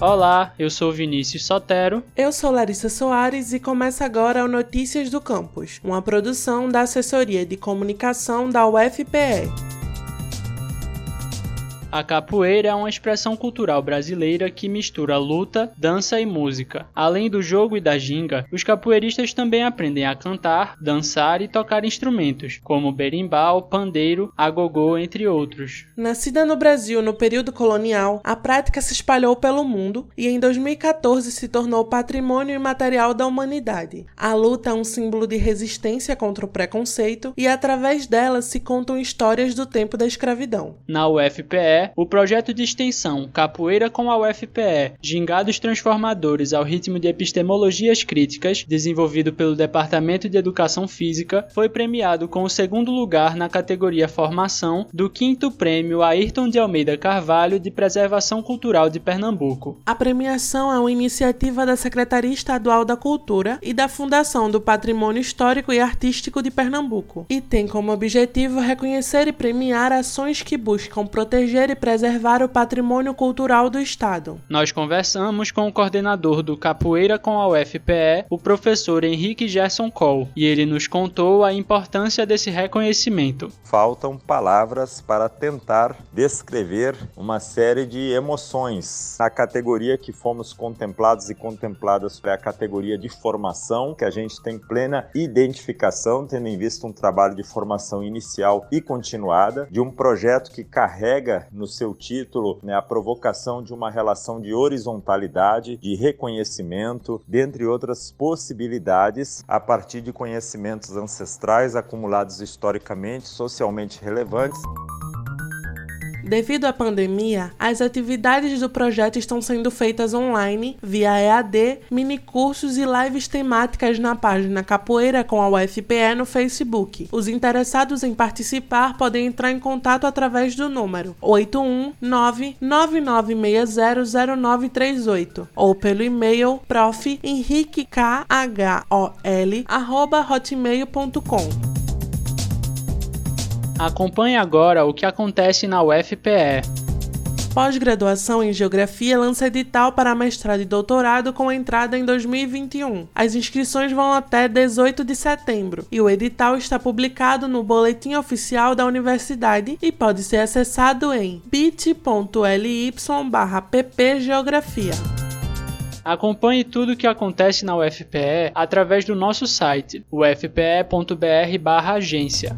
Olá, eu sou Vinícius Sotero. Eu sou Larissa Soares e começa agora o Notícias do Campus, uma produção da Assessoria de Comunicação da UFPE. A capoeira é uma expressão cultural brasileira que mistura luta, dança e música. Além do jogo e da ginga, os capoeiristas também aprendem a cantar, dançar e tocar instrumentos, como berimbau, pandeiro, agogô, entre outros. Nascida no Brasil no período colonial, a prática se espalhou pelo mundo e em 2014 se tornou patrimônio imaterial da humanidade. A luta é um símbolo de resistência contra o preconceito e através dela se contam histórias do tempo da escravidão. Na UFPE, o projeto de extensão Capoeira com a UFPE, Gingados Transformadores ao Ritmo de Epistemologias Críticas, desenvolvido pelo Departamento de Educação Física, foi premiado com o segundo lugar na categoria Formação do 5 Prêmio Ayrton de Almeida Carvalho de Preservação Cultural de Pernambuco. A premiação é uma iniciativa da Secretaria Estadual da Cultura e da Fundação do Patrimônio Histórico e Artístico de Pernambuco e tem como objetivo reconhecer e premiar ações que buscam proteger e preservar o patrimônio cultural do Estado. Nós conversamos com o coordenador do Capoeira com a UFPE, o professor Henrique Gerson Cole, e ele nos contou a importância desse reconhecimento. Faltam palavras para tentar descrever uma série de emoções. A categoria que fomos contemplados e contempladas foi a categoria de formação, que a gente tem plena identificação, tendo em vista um trabalho de formação inicial e continuada, de um projeto que carrega no seu título né, a provocação de uma relação de horizontalidade, de reconhecimento, dentre outras possibilidades, a partir de conhecimentos ancestrais acumulados historicamente, socialmente relevantes. Devido à pandemia, as atividades do projeto estão sendo feitas online, via EAD, minicursos e lives temáticas na página Capoeira com a UFPE no Facebook. Os interessados em participar podem entrar em contato através do número 81999600938 ou pelo e-mail prof. henriquekhol@hotmail.com. Acompanhe agora o que acontece na UFPE. Pós-graduação em Geografia lança edital para mestrado e doutorado com entrada em 2021. As inscrições vão até 18 de setembro e o edital está publicado no Boletim Oficial da Universidade e pode ser acessado em bit.ly ppgeografia. Acompanhe tudo o que acontece na UFPE através do nosso site, ufpe.br/agência.